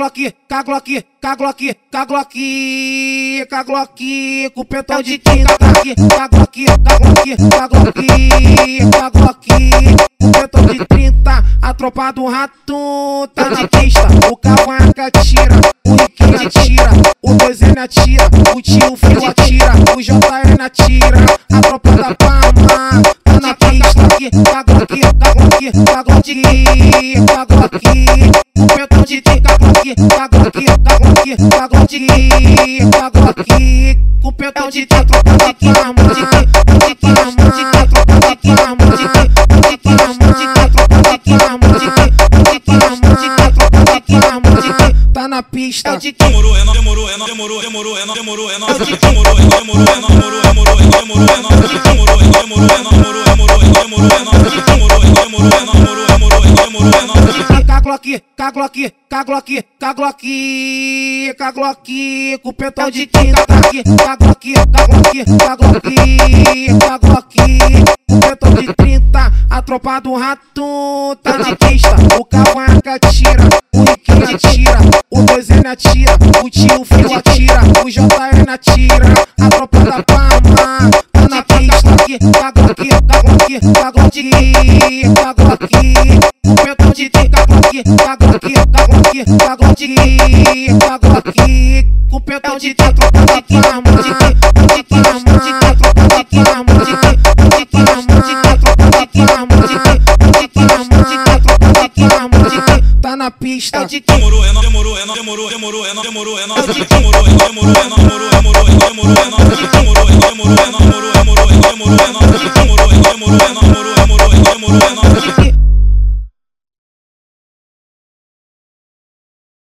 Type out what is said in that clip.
cagloque, cagloque, cagloque, cagloque, cagloque, com pentão de tinta, cagloque, cagloque, cagloque, cagloque, cagloque, com pentão de 30, a tropa do rato tá de quista, o cavaca tira, o Riquinha tira, o 2N atira, o tio Fio atira, o JN atira, a tropa da palma tá na quista, cagloque, cagloque, cagloque, cagloque, cagloque, onde tem cagou aqui, cagou aqui, cagou aqui, cagou aqui, cagou aqui. Com pedal de dentro, onde que arma, de que, onde que arma, de que dentro, onde que arma, que, onde que arma, de que dentro, onde que de que, onde que arma, onde que dentro, onde que arma, que tá na pista. Demorou, é não, demorou, é não, demorou, demorou, é não, demorou, é não, demorou, é não, demorou, é não, demorou, demorou, demorou, é não, demorou, demorou, é não, demorou, demorou, demorou, é não, demorou, demorou, é não, demorou, demorou, é não, demorou, é não Glock, cá Glock, cá Glock, cá Glock, cá Glock, com pentão de quinta, cá Glock, cá Glock, cá Glock, cá Glock, cá Glock, com pentão de 30, a tropa do rato tá de pista, o cavaca tira, o Riquinha tira, o 2N atira, o tio filho atira, o JN atira, a tropa da palma tá na pista, cá Glock, cá Glock, cá Glock, cá Glock, tinta caglock, caglock, caglock, caglock, caglock, com pentão de tinta tropa da palma, de que, de que, de que, tropa da palma, de que, de que, de tropa da palma, de que, de que, de tropa da palma, de tá na pista, de que demorou, é não demorou, é não demorou, demorou, é não demorou, é não demorou, é não demorou, é não demorou, é não demorou, é não demorou, é não demorou, é não demorou, é não demorou, é não demorou, é não demorou, é não demorou, é não demorou, é não demorou, é não demorou, é não demorou, é não demorou, é não